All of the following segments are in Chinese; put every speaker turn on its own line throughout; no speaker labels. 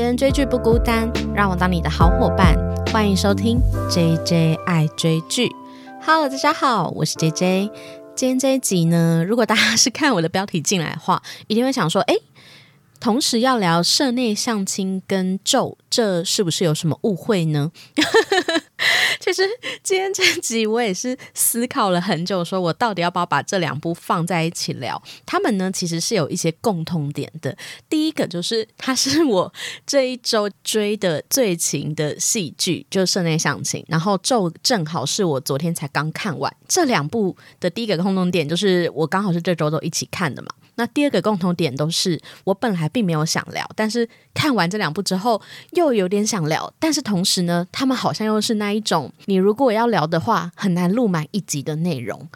别人追剧不孤单，让我当你的好伙伴。欢迎收听 J J 爱追剧。Hello，大家好，我是 J J。今天这一集呢，如果大家是看我的标题进来的话，一定会想说，哎。同时要聊社内相亲跟咒，这是不是有什么误会呢？其实今天这集我也是思考了很久，说我到底要不要把这两部放在一起聊？他们呢其实是有一些共通点的。第一个就是它是我这一周追的最勤的戏剧，就是社内相亲。然后咒正好是我昨天才刚看完。这两部的第一个共同点就是我刚好是这周都一起看的嘛。那第二个共同点都是我本来并没有想聊，但是看完这两部之后又有点想聊，但是同时呢，他们好像又是那一种，你如果要聊的话，很难录满一集的内容。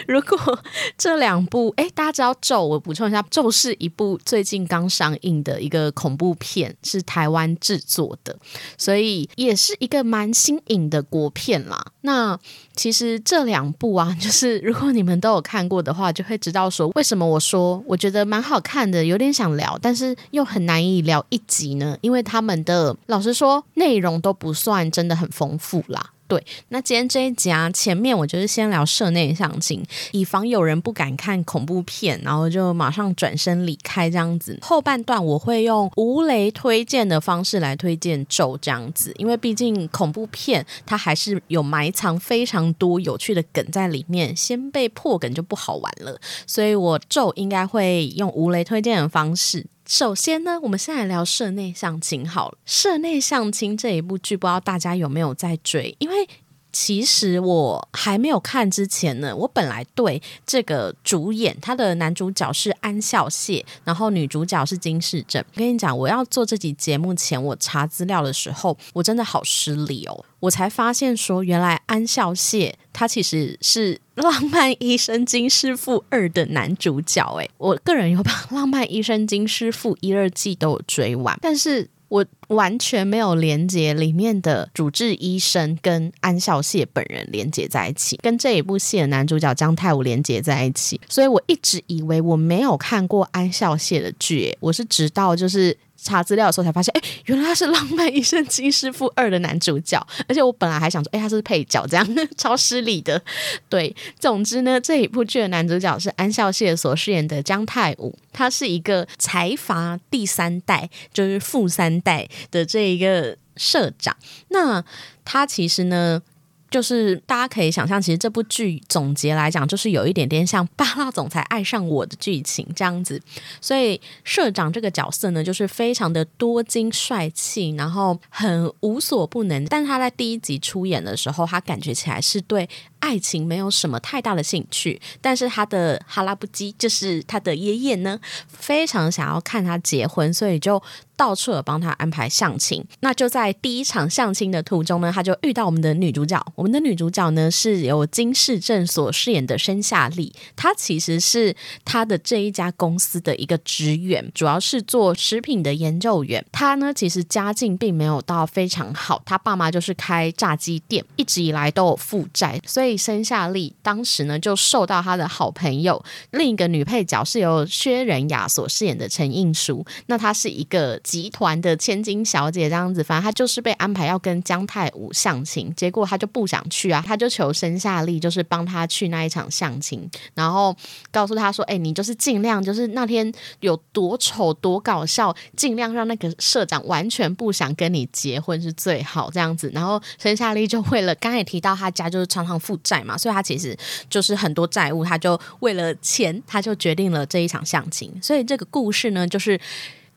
如果这两部，哎，大家知道《咒》，我补充一下，《咒》是一部最近刚上映的一个恐怖片，是台湾制作的，所以也是一个蛮新颖的国片啦。那其实这两部啊，就是如果你们都有看过的话，就会知道说为什么我说我觉得蛮好看的，有点想聊，但是又很难以聊一集呢？因为他们的老实说，内容都不算真的很丰富啦。对，那今天这一集啊，前面我就是先聊社内相亲，以防有人不敢看恐怖片，然后就马上转身离开这样子。后半段我会用无雷推荐的方式来推荐咒这样子，因为毕竟恐怖片它还是有埋藏非常多有趣的梗在里面，先被破梗就不好玩了，所以我咒应该会用无雷推荐的方式。首先呢，我们先来聊社内相亲好了。社内相亲这一部剧，不知道大家有没有在追？因为其实我还没有看之前呢，我本来对这个主演，他的男主角是安孝燮，然后女主角是金世正。我跟你讲，我要做这集节目前，我查资料的时候，我真的好失礼哦。我才发现说，原来安孝燮他其实是《浪漫医生金师傅二》的男主角。诶，我个人有把 《浪漫医生金师傅》一、二季都有追完，但是我完全没有连接里面的主治医生跟安孝燮本人连接在一起，跟这一部戏的男主角姜泰武连接在一起，所以我一直以为我没有看过安孝燮的剧，我是直到就是。查资料的时候才发现，哎，原来他是《浪漫医生金师傅二》的男主角，而且我本来还想说，哎，他是配角，这样 超失礼的。对，总之呢，这一部剧的男主角是安孝燮所饰演的姜泰武，他是一个财阀第三代，就是富三代的这一个社长。那他其实呢？就是大家可以想象，其实这部剧总结来讲，就是有一点点像《霸道总裁爱上我》的剧情这样子。所以社长这个角色呢，就是非常的多金帅气，然后很无所不能。但他在第一集出演的时候，他感觉起来是对爱情没有什么太大的兴趣。但是他的哈拉布基，就是他的爷爷呢，非常想要看他结婚，所以就。到处的帮他安排相亲，那就在第一场相亲的途中呢，他就遇到我们的女主角。我们的女主角呢是由金世正所饰演的申夏丽，她其实是他的这一家公司的一个职员，主要是做食品的研究员。她呢其实家境并没有到非常好，她爸妈就是开炸鸡店，一直以来都有负债，所以申夏丽当时呢就受到她的好朋友另一个女配角是由薛仁雅所饰演的陈映淑，那她是一个。集团的千金小姐这样子，反正她就是被安排要跟姜太武相亲，结果她就不想去啊，她就求申夏丽就是帮她去那一场相亲，然后告诉她说：“哎，你就是尽量就是那天有多丑多搞笑，尽量让那个社长完全不想跟你结婚是最好这样子。”然后申夏丽就为了刚才提到他家就是常常负债嘛，所以他其实就是很多债务，他就为了钱，他就决定了这一场相亲。所以这个故事呢，就是。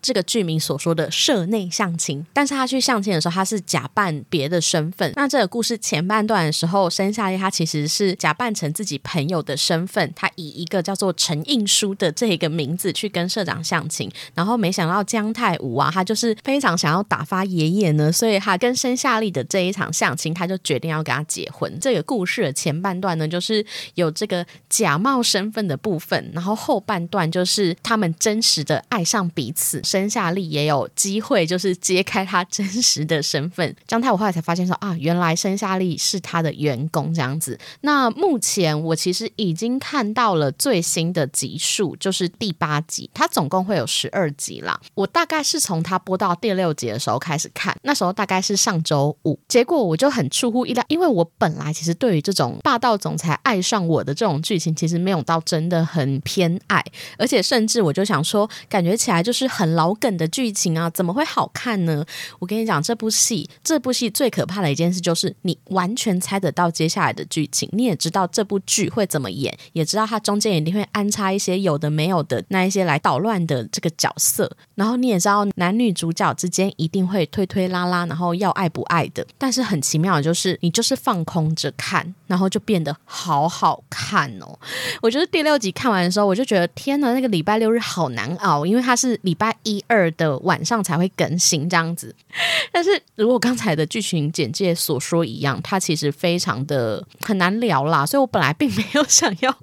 这个剧名所说的社内相亲，但是他去相亲的时候，他是假扮别的身份。那这个故事前半段的时候，申夏夜他其实是假扮成自己朋友的身份，他以一个叫做陈印书的这一个名字去跟社长相亲。然后没想到姜太武啊，他就是非常想要打发爷爷呢，所以他跟申夏丽的这一场相亲，他就决定要跟他结婚。这个故事的前半段呢，就是有这个假冒身份的部分，然后后半段就是他们真实的爱上彼此。生夏利也有机会，就是揭开他真实的身份。姜太，我后来才发现说啊，原来生夏利是他的员工这样子。那目前我其实已经看到了最新的集数，就是第八集，它总共会有十二集啦。我大概是从他播到第六集的时候开始看，那时候大概是上周五，结果我就很出乎意料，因为我本来其实对于这种霸道总裁爱上我的这种剧情，其实没有到真的很偏爱，而且甚至我就想说，感觉起来就是很老梗的剧情啊，怎么会好看呢？我跟你讲，这部戏，这部戏最可怕的一件事就是你完全猜得到接下来的剧情，你也知道这部剧会怎么演，也知道它中间一定会安插一些有的没有的那一些来捣乱的这个角色，然后你也知道男女主角之间一定会推推拉拉，然后要爱不爱的。但是很奇妙的就是，你就是放空着看，然后就变得好好看哦。我觉得第六集看完的时候，我就觉得天呐，那个礼拜六日好难熬，因为它是礼拜一一二的晚上才会更新这样子。但是如果刚才的剧情简介所说一样，它其实非常的很难聊啦，所以我本来并没有想要。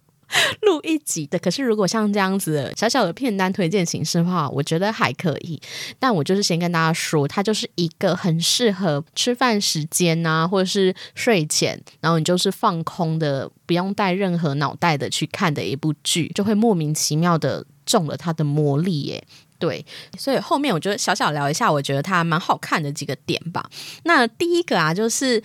录一集的，可是如果像这样子的小小的片单推荐形式的话，我觉得还可以。但我就是先跟大家说，它就是一个很适合吃饭时间啊，或者是睡前，然后你就是放空的，不用带任何脑袋的去看的一部剧，就会莫名其妙的中了它的魔力耶。对，所以后面我觉得小小聊一下，我觉得它蛮好看的几个点吧。那第一个啊，就是。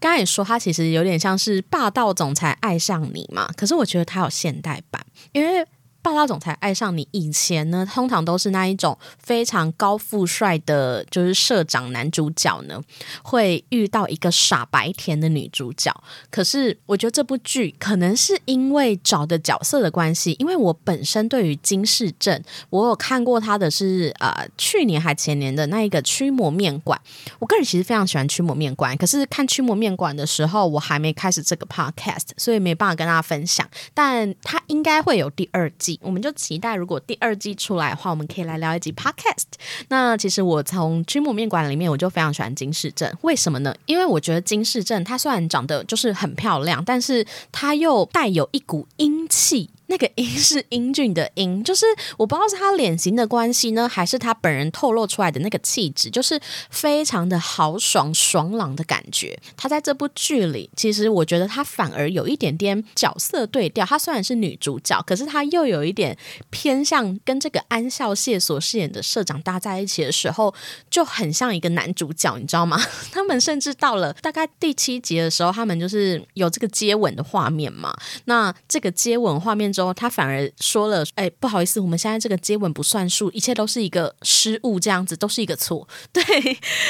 刚才也说，它其实有点像是霸道总裁爱上你嘛，可是我觉得它有现代版，因为。霸道总裁爱上你以前呢，通常都是那一种非常高富帅的，就是社长男主角呢，会遇到一个傻白甜的女主角。可是我觉得这部剧可能是因为找的角色的关系，因为我本身对于金世正，我有看过他的是呃去年还前年的那一个驱魔面馆，我个人其实非常喜欢驱魔面馆。可是看驱魔面馆的时候，我还没开始这个 podcast，所以没办法跟大家分享。但他应该会有第二季。我们就期待，如果第二季出来的话，我们可以来聊一集 podcast。那其实我从君母面馆里面，我就非常喜欢金世镇，为什么呢？因为我觉得金世镇它虽然长得就是很漂亮，但是它又带有一股英气。那个英是英俊的英，就是我不知道是他脸型的关系呢，还是他本人透露出来的那个气质，就是非常的豪爽爽朗的感觉。他在这部剧里，其实我觉得他反而有一点点角色对调。他虽然是女主角，可是他又有一点偏向跟这个安孝燮所饰演的社长搭在一起的时候，就很像一个男主角，你知道吗？他们甚至到了大概第七集的时候，他们就是有这个接吻的画面嘛。那这个接吻画面。之后，他反而说了：“哎，不好意思，我们现在这个接吻不算数，一切都是一个失误，这样子都是一个错。”对，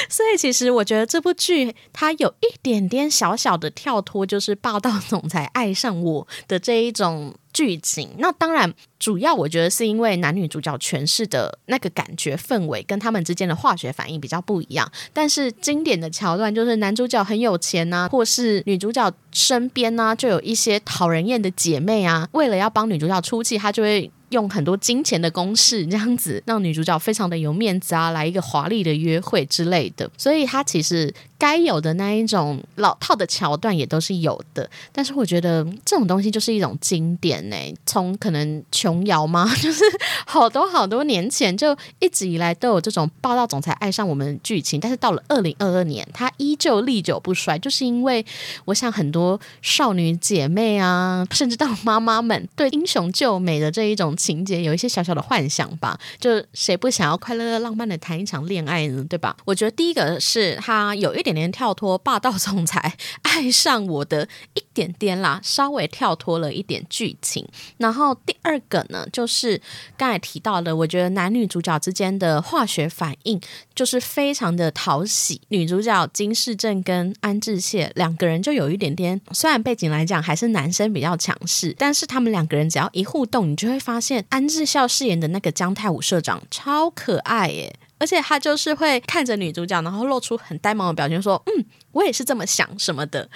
所以其实我觉得这部剧它有一点点小小的跳脱，就是霸道总裁爱上我的这一种。剧情那当然主要我觉得是因为男女主角诠释的那个感觉氛围跟他们之间的化学反应比较不一样，但是经典的桥段就是男主角很有钱呐，或是女主角身边呢就有一些讨人厌的姐妹啊，为了要帮女主角出气，他就会。用很多金钱的公式，这样子让女主角非常的有面子啊，来一个华丽的约会之类的。所以她其实该有的那一种老套的桥段也都是有的。但是我觉得这种东西就是一种经典呢，从可能琼瑶吗，就是好多好多年前就一直以来都有这种霸道总裁爱上我们剧情。但是到了二零二二年，它依旧历久不衰，就是因为我想很多少女姐妹啊，甚至到妈妈们对英雄救美的这一种。情节有一些小小的幻想吧，就谁不想要快乐浪漫的谈一场恋爱呢？对吧？我觉得第一个是他有一点点跳脱霸道总裁 爱上我的一点点啦，稍微跳脱了一点剧情。然后第二个呢，就是刚才提到的，我觉得男女主角之间的化学反应就是非常的讨喜。女主角金世正跟安志燮两个人就有一点点，虽然背景来讲还是男生比较强势，但是他们两个人只要一互动，你就会发现。安志孝饰演的那个姜太武社长超可爱耶，而且他就是会看着女主角，然后露出很呆萌的表情，说：“嗯，我也是这么想什么的。”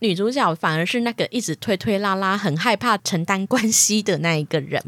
女主角反而是那个一直推推拉拉、很害怕承担关系的那一个人。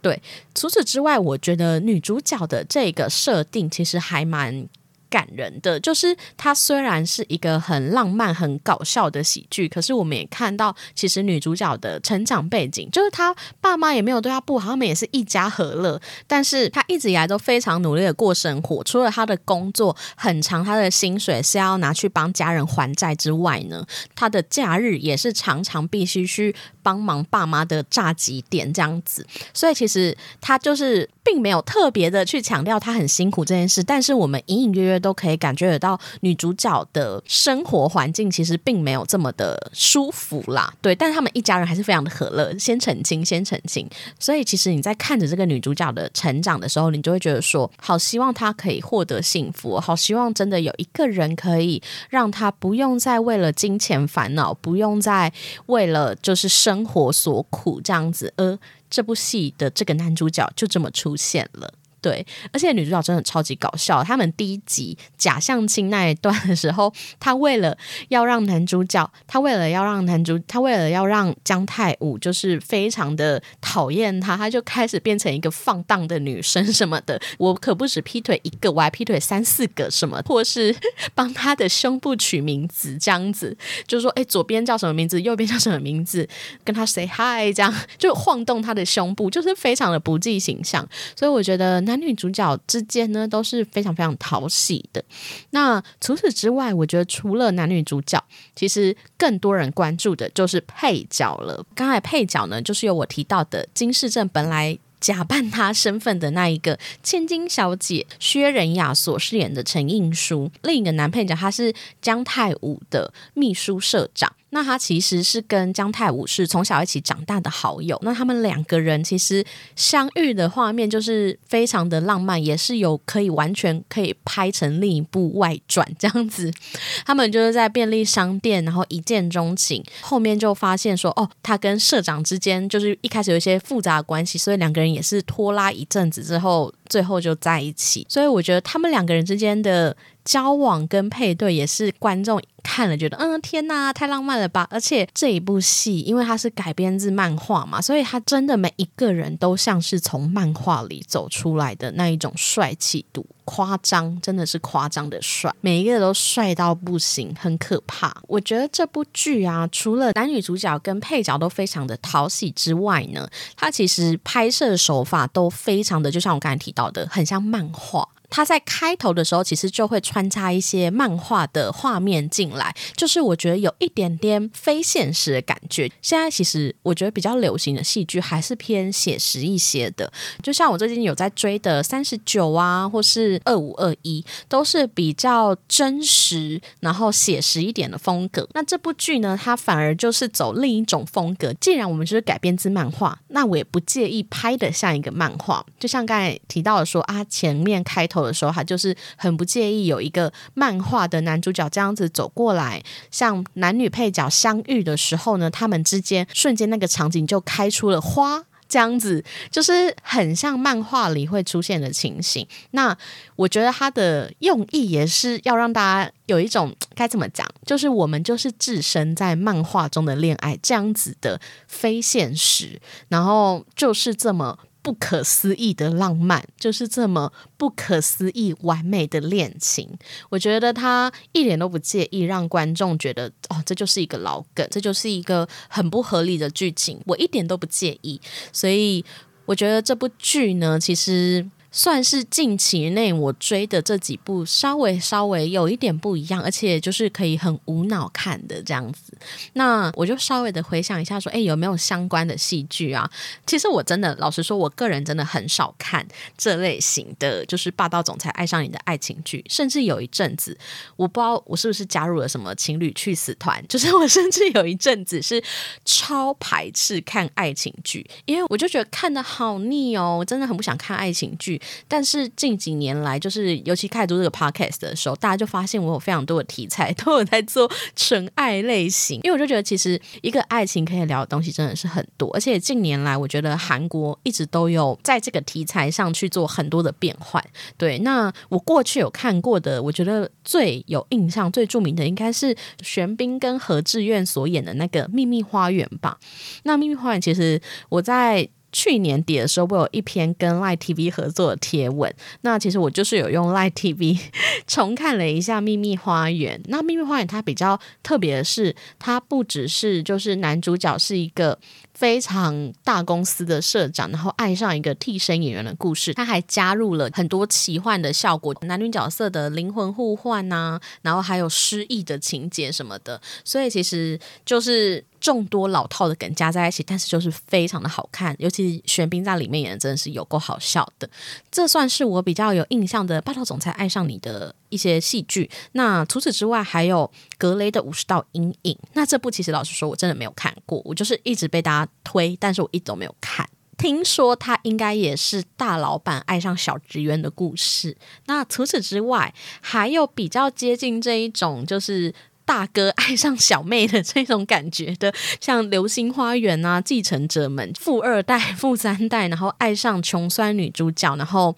对，除此之外，我觉得女主角的这个设定其实还蛮。感人的。就是它虽然是一个很浪漫、很搞笑的喜剧，可是我们也看到，其实女主角的成长背景，就是她爸妈也没有对她不好，他们也是一家和乐。但是她一直以来都非常努力的过生活，除了她的工作很长，她的薪水是要拿去帮家人还债之外呢，她的假日也是常常必须去帮忙爸妈的炸鸡店这样子。所以其实她就是并没有特别的去强调她很辛苦这件事，但是我们隐隐约约都可以感觉得到女主角的生活环境其实并没有这么的舒服啦。对，但是他们一家人还是非常的和乐。先澄清，先澄清。所以其实你在看着这个女主角的成长的时候，你就会觉得说，好希望她可以获得幸福，好希望真的有一个人可以让她不用再为了金钱烦恼，不用再为了就是生生活所苦这样子。而这部戏的这个男主角就这么出现了。对，而且女主角真的超级搞笑。他们第一集假相亲那一段的时候，她为了要让男主角，她为了要让男主，她为了要让姜太武就是非常的讨厌他，他就开始变成一个放荡的女生什么的。我可不止劈腿一个，我还劈腿三四个什么，或是 帮他的胸部取名字这样子，就是说，哎，左边叫什么名字，右边叫什么名字，跟他 say hi，这样就晃动他的胸部，就是非常的不计形象。所以我觉得。男女主角之间呢都是非常非常讨喜的。那除此之外，我觉得除了男女主角，其实更多人关注的就是配角了。刚才配角呢，就是有我提到的金世正本来假扮他身份的那一个千金小姐薛仁雅所饰演的陈映书，另一个男配角他是姜太武的秘书社长。那他其实是跟姜太武是从小一起长大的好友，那他们两个人其实相遇的画面就是非常的浪漫，也是有可以完全可以拍成另一部外传这样子。他们就是在便利商店，然后一见钟情，后面就发现说，哦，他跟社长之间就是一开始有一些复杂的关系，所以两个人也是拖拉一阵子之后，最后就在一起。所以我觉得他们两个人之间的。交往跟配对也是观众看了觉得，嗯，天哪，太浪漫了吧！而且这一部戏，因为它是改编自漫画嘛，所以它真的每一个人都像是从漫画里走出来的那一种帅气度，夸张，真的是夸张的帅，每一个都帅到不行，很可怕。我觉得这部剧啊，除了男女主角跟配角都非常的讨喜之外呢，它其实拍摄手法都非常的，就像我刚才提到的，很像漫画。它在开头的时候，其实就会穿插一些漫画的画面进来，就是我觉得有一点点非现实的感觉。现在其实我觉得比较流行的戏剧还是偏写实一些的，就像我最近有在追的《三十九》啊，或是《二五二一》，都是比较真实，然后写实一点的风格。那这部剧呢，它反而就是走另一种风格。既然我们就是改编自漫画，那我也不介意拍的像一个漫画。就像刚才提到的说啊，前面开头。的时候，他就是很不介意有一个漫画的男主角这样子走过来，像男女配角相遇的时候呢，他们之间瞬间那个场景就开出了花，这样子就是很像漫画里会出现的情形。那我觉得他的用意也是要让大家有一种该怎么讲，就是我们就是置身在漫画中的恋爱这样子的非现实，然后就是这么。不可思议的浪漫，就是这么不可思议完美的恋情。我觉得他一点都不介意让观众觉得哦，这就是一个老梗，这就是一个很不合理的剧情。我一点都不介意，所以我觉得这部剧呢，其实。算是近期内我追的这几部稍微稍微有一点不一样，而且就是可以很无脑看的这样子。那我就稍微的回想一下，说，哎，有没有相关的戏剧啊？其实我真的老实说，我个人真的很少看这类型的，就是霸道总裁爱上你的爱情剧。甚至有一阵子，我不知道我是不是加入了什么情侣去死团，就是我甚至有一阵子是超排斥看爱情剧，因为我就觉得看的好腻哦，我真的很不想看爱情剧。但是近几年来，就是尤其开始做这个 podcast 的时候，大家就发现我有非常多的题材 都有在做纯爱类型，因为我就觉得其实一个爱情可以聊的东西真的是很多，而且近年来我觉得韩国一直都有在这个题材上去做很多的变换。对，那我过去有看过的，我觉得最有印象、最著名的应该是玄彬跟何志远所演的那个《秘密花园》吧。那《秘密花园》其实我在。去年底的时候，我有一篇跟 Light TV 合作的贴文。那其实我就是有用 Light TV 重看了一下《秘密花园》。那《秘密花园》它比较特别的是，它不只是就是男主角是一个。非常大公司的社长，然后爱上一个替身演员的故事，他还加入了很多奇幻的效果，男女角色的灵魂互换呐，然后还有失忆的情节什么的，所以其实就是众多老套的梗加在一起，但是就是非常的好看，尤其玄彬在里面演的真的是有够好笑的，这算是我比较有印象的霸道总裁爱上你的一些戏剧。那除此之外，还有格雷的五十道阴影，那这部其实老实说，我真的没有看过，我就是一直被大家。推，但是我一直都没有看。听说他应该也是大老板爱上小职员的故事。那除此之外，还有比较接近这一种，就是大哥爱上小妹的这种感觉的，像《流星花园》啊，《继承者们》，富二代、富三代，然后爱上穷酸女主角，然后。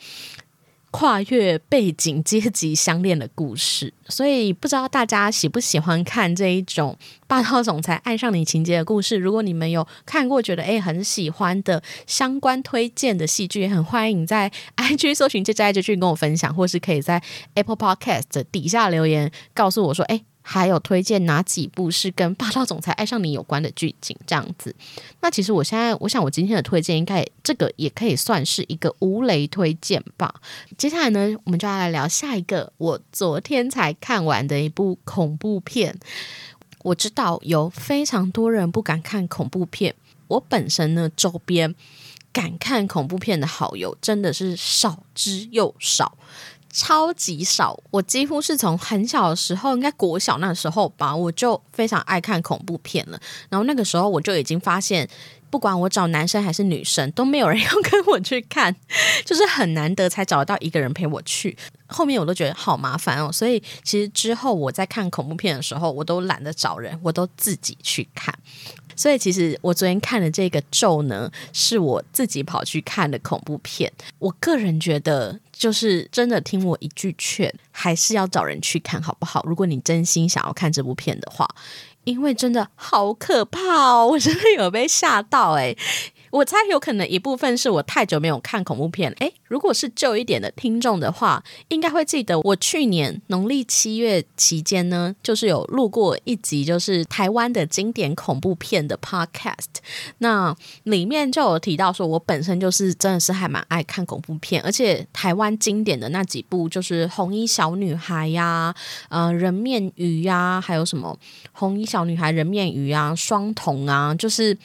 跨越背景、阶级相恋的故事，所以不知道大家喜不喜欢看这一种霸道总裁爱上你情节的故事。如果你们有看过，觉得诶很喜欢的相关推荐的戏剧，也很欢迎在 IG 搜寻这支爱剧跟我分享，或是可以在 Apple Podcast 底下留言告诉我说，诶。还有推荐哪几部是跟霸道总裁爱上你有关的剧情？这样子，那其实我现在我想，我今天的推荐应该这个也可以算是一个无雷推荐吧。接下来呢，我们就要来聊下一个我昨天才看完的一部恐怖片。我知道有非常多人不敢看恐怖片，我本身呢周边敢看恐怖片的好友真的是少之又少。超级少，我几乎是从很小的时候，应该国小那时候吧，我就非常爱看恐怖片了。然后那个时候我就已经发现，不管我找男生还是女生，都没有人要跟我去看，就是很难得才找得到一个人陪我去。后面我都觉得好麻烦哦，所以其实之后我在看恐怖片的时候，我都懒得找人，我都自己去看。所以其实我昨天看的这个咒呢，是我自己跑去看的恐怖片。我个人觉得，就是真的听我一句劝，还是要找人去看好不好？如果你真心想要看这部片的话，因为真的好可怕哦，我真的有被吓到诶。我猜有可能一部分是我太久没有看恐怖片。诶，如果是旧一点的听众的话，应该会记得我去年农历七月期间呢，就是有录过一集，就是台湾的经典恐怖片的 podcast。那里面就有提到说，我本身就是真的是还蛮爱看恐怖片，而且台湾经典的那几部就是《红衣小女孩》呀，呃，《人面鱼》呀，还有什么《红衣小女孩》《人面鱼》啊，《双瞳》啊，就是。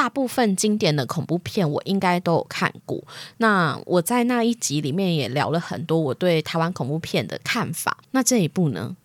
大部分经典的恐怖片我应该都有看过。那我在那一集里面也聊了很多我对台湾恐怖片的看法。那这一部呢，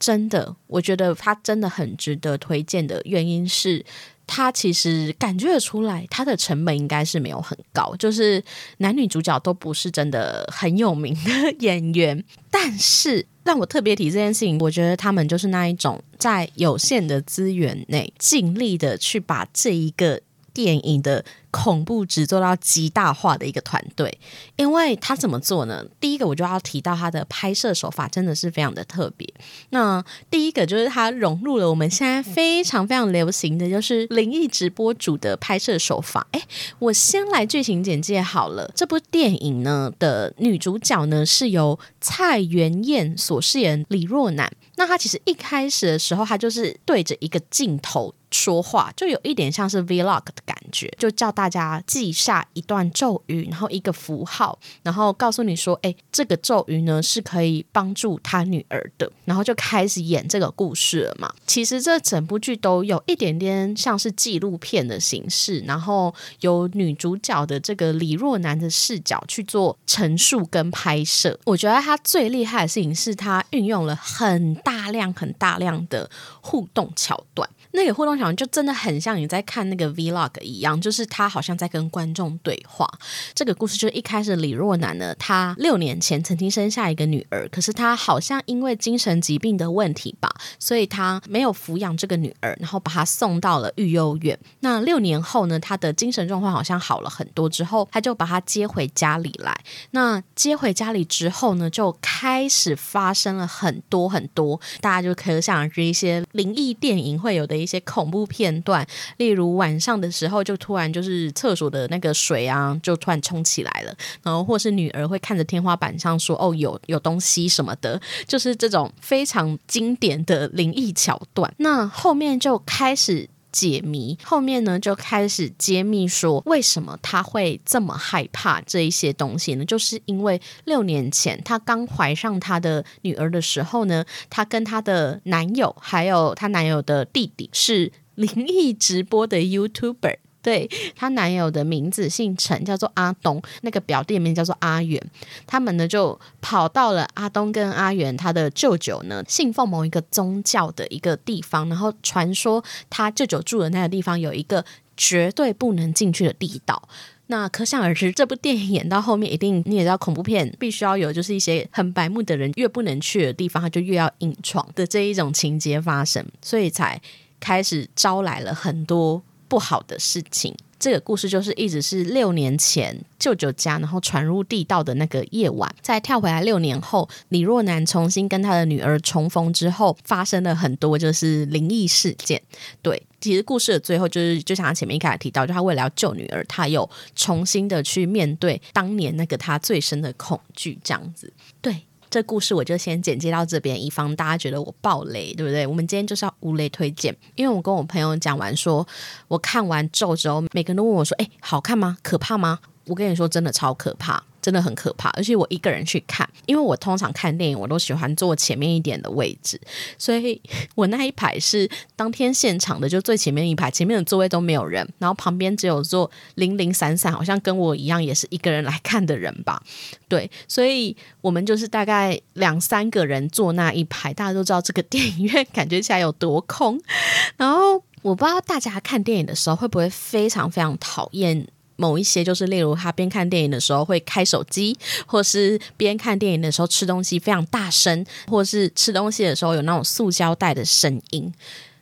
真的我觉得它真的很值得推荐的原因是，它其实感觉得出来，它的成本应该是没有很高，就是男女主角都不是真的很有名的演员，但是。让我特别提这件事情，我觉得他们就是那一种在有限的资源内尽力的去把这一个电影的。恐怖值做到极大化的一个团队，因为他怎么做呢？第一个我就要提到他的拍摄手法真的是非常的特别。那第一个就是他融入了我们现在非常非常流行的就是灵异直播主的拍摄手法。哎，我先来剧情简介好了。这部电影呢的女主角呢是由蔡元燕所饰演李若男。那她其实一开始的时候，她就是对着一个镜头说话，就有一点像是 vlog 的感觉，就叫大。家记下一段咒语，然后一个符号，然后告诉你说：“哎，这个咒语呢是可以帮助他女儿的。”然后就开始演这个故事了嘛。其实这整部剧都有一点点像是纪录片的形式，然后由女主角的这个李若男的视角去做陈述跟拍摄。我觉得他最厉害的事情是他运用了很大量、很大量的互动桥段。那个互动就真的很像你在看那个 vlog 一样，就是他好像在跟观众对话。这个故事就是一开始李若男呢，他六年前曾经生下一个女儿，可是他好像因为精神疾病的问题吧，所以他没有抚养这个女儿，然后把她送到了育幼院。那六年后呢，他的精神状况好像好了很多之后，他就把她接回家里来。那接回家里之后呢，就开始发生了很多很多，大家就可想而知一些灵异电影会有的。一些恐怖片段，例如晚上的时候就突然就是厕所的那个水啊，就突然冲起来了，然后或是女儿会看着天花板上说：“哦，有有东西什么的。”就是这种非常经典的灵异桥段。那后面就开始。解谜后面呢，就开始揭秘说，为什么他会这么害怕这一些东西呢？就是因为六年前他刚怀上他的女儿的时候呢，他跟他的男友还有他男友的弟弟是灵异直播的 YouTuber。对她男友的名字姓陈，叫做阿东。那个表弟名叫做阿远。他们呢就跑到了阿东跟阿远他的舅舅呢信奉某一个宗教的一个地方，然后传说他舅舅住的那个地方有一个绝对不能进去的地道。那可想而知，这部电影演到后面，一定你也知道，恐怖片必须要有就是一些很白目的人越不能去的地方，他就越要硬闯的这一种情节发生，所以才开始招来了很多。不好的事情，这个故事就是一直是六年前舅舅家，然后传入地道的那个夜晚，再跳回来六年后，李若男重新跟他的女儿重逢之后，发生了很多就是灵异事件。对，其实故事的最后就是，就像他前面一开始提到，就他为了要救女儿，他又重新的去面对当年那个他最深的恐惧，这样子。对。这故事我就先简介到这边，以防大家觉得我爆雷，对不对？我们今天就是要无雷推荐，因为我跟我朋友讲完，说我看完咒之后，每个人都问我说：“哎，好看吗？可怕吗？”我跟你说，真的超可怕。真的很可怕，而且我一个人去看，因为我通常看电影我都喜欢坐前面一点的位置，所以我那一排是当天现场的，就最前面一排，前面的座位都没有人，然后旁边只有坐零零散散，好像跟我一样也是一个人来看的人吧。对，所以我们就是大概两三个人坐那一排，大家都知道这个电影院感觉起来有多空。然后我不知道大家看电影的时候会不会非常非常讨厌。某一些就是，例如他边看电影的时候会开手机，或是边看电影的时候吃东西非常大声，或是吃东西的时候有那种塑胶袋的声音。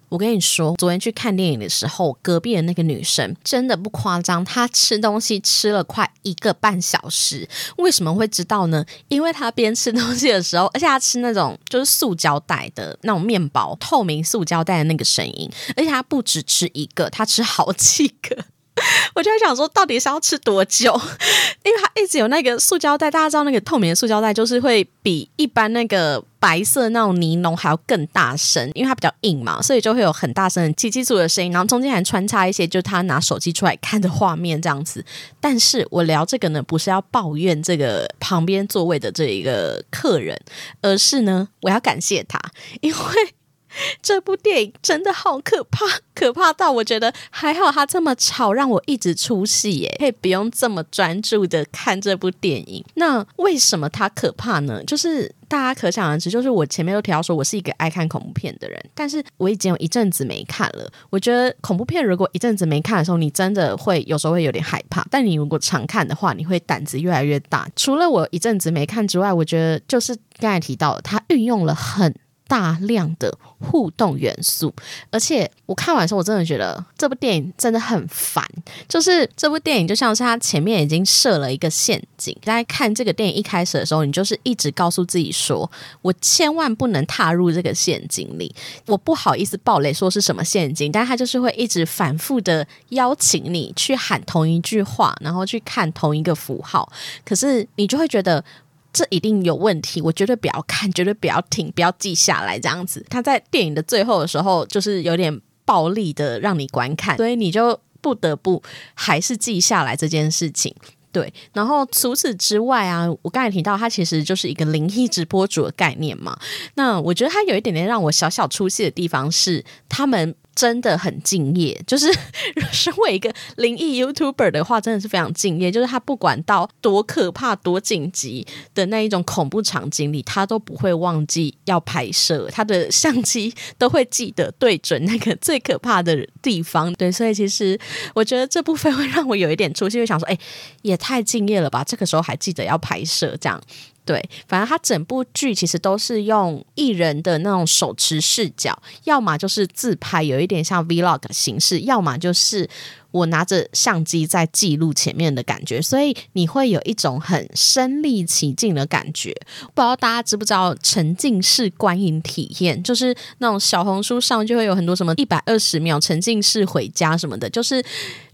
我跟你说，昨天去看电影的时候，隔壁的那个女生真的不夸张，她吃东西吃了快一个半小时。为什么会知道呢？因为她边吃东西的时候，而且她吃那种就是塑胶袋的那种面包，透明塑胶袋的那个声音，而且她不只吃一个，她吃好几个。我就在想说，到底是要吃多久？因为它一直有那个塑胶袋，大家知道那个透明塑胶袋就是会比一般那个白色那种尼龙还要更大声，因为它比较硬嘛，所以就会有很大声的叽叽组的声音，然后中间还穿插一些就是他拿手机出来看的画面这样子。但是我聊这个呢，不是要抱怨这个旁边座位的这一个客人，而是呢，我要感谢他，因为。这部电影真的好可怕，可怕到我觉得还好，它这么吵，让我一直出戏耶，可以不用这么专注的看这部电影。那为什么它可怕呢？就是大家可想而知，就是我前面都提到说我是一个爱看恐怖片的人，但是我已经有一阵子没看了。我觉得恐怖片如果一阵子没看的时候，你真的会有时候会有点害怕，但你如果常看的话，你会胆子越来越大。除了我一阵子没看之外，我觉得就是刚才提到的，它运用了很。大量的互动元素，而且我看完时候，我真的觉得这部电影真的很烦。就是这部电影就像是它前面已经设了一个陷阱，在看这个电影一开始的时候，你就是一直告诉自己说：“我千万不能踏入这个陷阱里。”我不好意思爆雷说是什么陷阱，但他就是会一直反复的邀请你去喊同一句话，然后去看同一个符号，可是你就会觉得。这一定有问题，我绝对不要看，绝对不要听，不要记下来。这样子，他在电影的最后的时候，就是有点暴力的让你观看，所以你就不得不还是记下来这件事情。对，然后除此之外啊，我刚才提到，他其实就是一个灵异直播主的概念嘛。那我觉得他有一点点让我小小出戏的地方是，他们。真的很敬业，就是身为一个灵异 YouTuber 的话，真的是非常敬业。就是他不管到多可怕、多紧急的那一种恐怖场景里，他都不会忘记要拍摄，他的相机都会记得对准那个最可怕的地方。对，所以其实我觉得这部分会让我有一点出戏，会想说，哎，也太敬业了吧！这个时候还记得要拍摄，这样。对，反正他整部剧其实都是用艺人的那种手持视角，要么就是自拍，有一点像 vlog 的形式，要么就是我拿着相机在记录前面的感觉，所以你会有一种很身临其境的感觉。不知道大家知不知道沉浸式观影体验，就是那种小红书上就会有很多什么一百二十秒沉浸式回家什么的，就是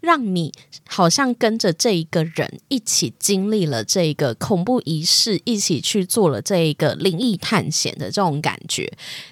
让你好像跟着这一个人一起经历了这个恐怖仪式，一起去做了这一个灵异探险的这种感觉。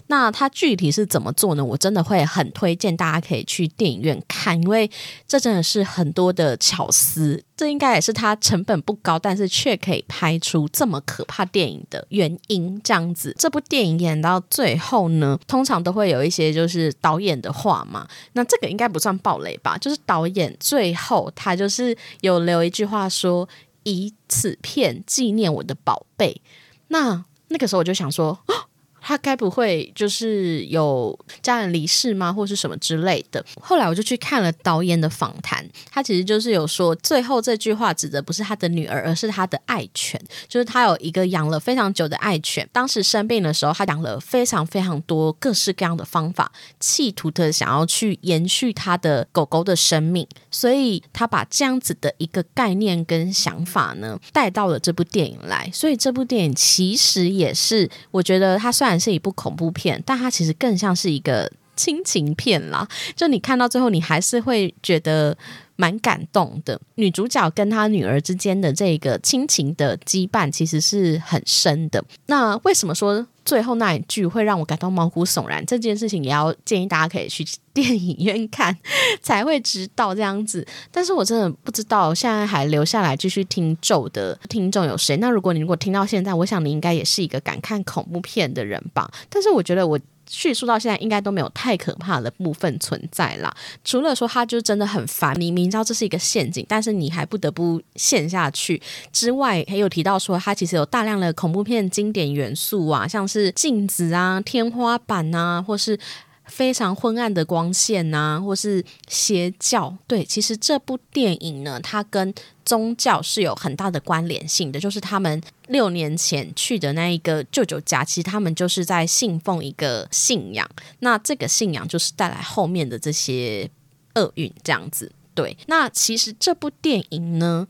那它具体是怎么做呢？我真的会很推荐大家可以去电影院看，因为这真的是很多的巧思。这应该也是它成本不高，但是却可以拍出这么可怕电影的原因。这样子，这部电影演到最后呢，通常都会有一些就是导演的话嘛。那这个应该不算暴雷吧？就是导演最后他就是有留一句话说：“以此片纪念我的宝贝。”那那个时候我就想说。他该不会就是有家人离世吗，或是什么之类的？后来我就去看了导演的访谈，他其实就是有说，最后这句话指的不是他的女儿，而是他的爱犬，就是他有一个养了非常久的爱犬，当时生病的时候，他养了非常非常多各式各样的方法，企图的想要去延续他的狗狗的生命，所以他把这样子的一个概念跟想法呢带到了这部电影来，所以这部电影其实也是我觉得他算。是一部恐怖片，但它其实更像是一个亲情片啦。就你看到最后，你还是会觉得蛮感动的。女主角跟她女儿之间的这个亲情的羁绊，其实是很深的。那为什么说最后那一句会让我感到毛骨悚然？这件事情也要建议大家可以去电影院看，才会知道这样子。但是我真的不知道，现在还留下来继续听咒的听众有谁？那如果你如果听到现在，我想你应该也是一个敢看恐怖片的人吧。但是我觉得我。叙述到现在，应该都没有太可怕的部分存在啦。除了说他就真的很烦，你明知道这是一个陷阱，但是你还不得不陷下去之外，还有提到说他其实有大量的恐怖片经典元素啊，像是镜子啊、天花板啊，或是。非常昏暗的光线呐，或是邪教。对，其实这部电影呢，它跟宗教是有很大的关联性的。就是他们六年前去的那一个舅舅家，其实他们就是在信奉一个信仰。那这个信仰就是带来后面的这些厄运，这样子。对，那其实这部电影呢。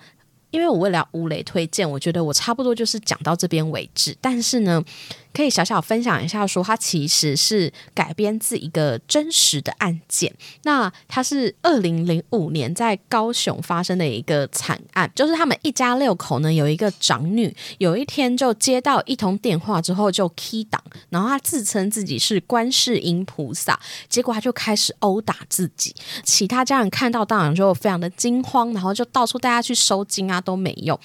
因为我为了吴雷推荐，我觉得我差不多就是讲到这边为止。但是呢，可以小小分享一下，说它其实是改编自一个真实的案件。那它是二零零五年在高雄发生的一个惨案，就是他们一家六口呢，有一个长女，有一天就接到一通电话之后就 key 档，然后他自称自己是观世音菩萨，结果他就开始殴打自己。其他家人看到当然就非常的惊慌，然后就到处带他去收金啊。都没用，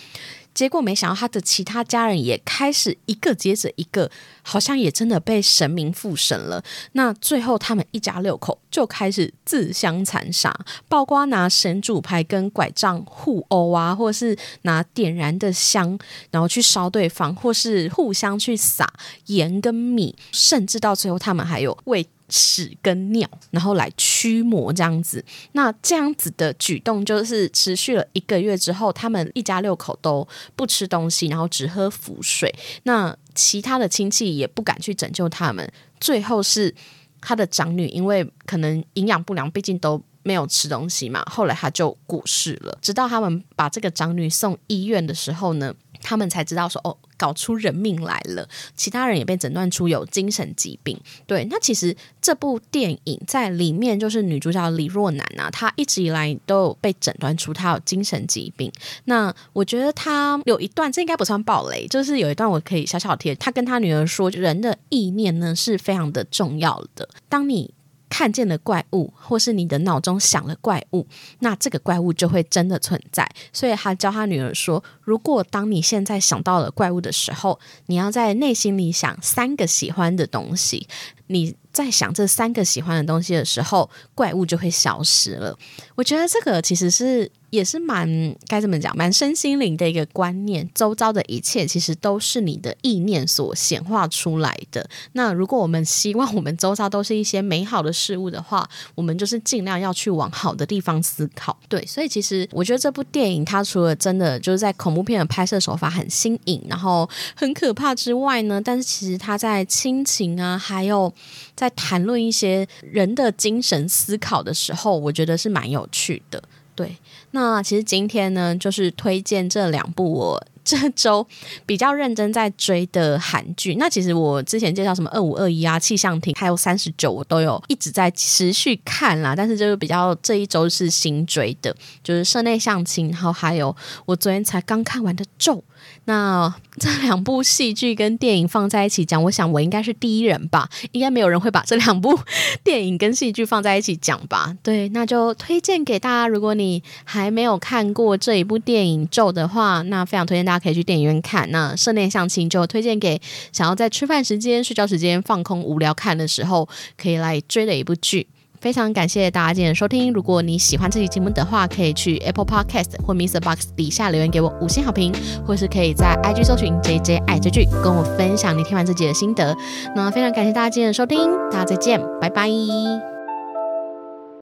结果没想到他的其他家人也开始一个接着一个，好像也真的被神明附身了。那最后他们一家六口就开始自相残杀，包括拿神主牌跟拐杖互殴啊，或是拿点燃的香然后去烧对方，或是互相去撒盐跟米，甚至到最后他们还有为。屎跟尿，然后来驱魔这样子。那这样子的举动就是持续了一个月之后，他们一家六口都不吃东西，然后只喝符水。那其他的亲戚也不敢去拯救他们。最后是他的长女，因为可能营养不良，毕竟都没有吃东西嘛。后来他就过世了。直到他们把这个长女送医院的时候呢？他们才知道说哦，搞出人命来了。其他人也被诊断出有精神疾病。对，那其实这部电影在里面就是女主角李若男啊，她一直以来都有被诊断出她有精神疾病。那我觉得她有一段，这应该不算暴雷，就是有一段我可以小小贴。她跟她女儿说，人的意念呢是非常的重要的。当你看见了怪物，或是你的脑中想了怪物，那这个怪物就会真的存在。所以他教他女儿说：“如果当你现在想到了怪物的时候，你要在内心里想三个喜欢的东西。你在想这三个喜欢的东西的时候，怪物就会消失了。”我觉得这个其实是。也是蛮该怎么讲，蛮身心灵的一个观念。周遭的一切其实都是你的意念所显化出来的。那如果我们希望我们周遭都是一些美好的事物的话，我们就是尽量要去往好的地方思考。对，所以其实我觉得这部电影它除了真的就是在恐怖片的拍摄手法很新颖，然后很可怕之外呢，但是其实它在亲情啊，还有在谈论一些人的精神思考的时候，我觉得是蛮有趣的。对，那其实今天呢，就是推荐这两部我这周比较认真在追的韩剧。那其实我之前介绍什么二五二一啊、气象厅，还有三十九，我都有一直在持续看啦。但是就是比较这一周是新追的，就是社内相亲，然后还有我昨天才刚看完的咒。那这两部戏剧跟电影放在一起讲，我想我应该是第一人吧，应该没有人会把这两部 电影跟戏剧放在一起讲吧？对，那就推荐给大家。如果你还还没有看过这一部电影《咒》的话，那非常推荐大家可以去电影院看。那《圣恋相亲》就推荐给想要在吃饭时间、睡觉时间放空无聊看的时候可以来追的一部剧。非常感谢大家今天的收听。如果你喜欢这期节目的话，可以去 Apple Podcast 或 Mr. Box 底下留言给我五星好评，或是可以在 IG 搜寻 JJ 爱追剧，跟我分享你听完这集的心得。那非常感谢大家今天的收听，大家再见，拜拜。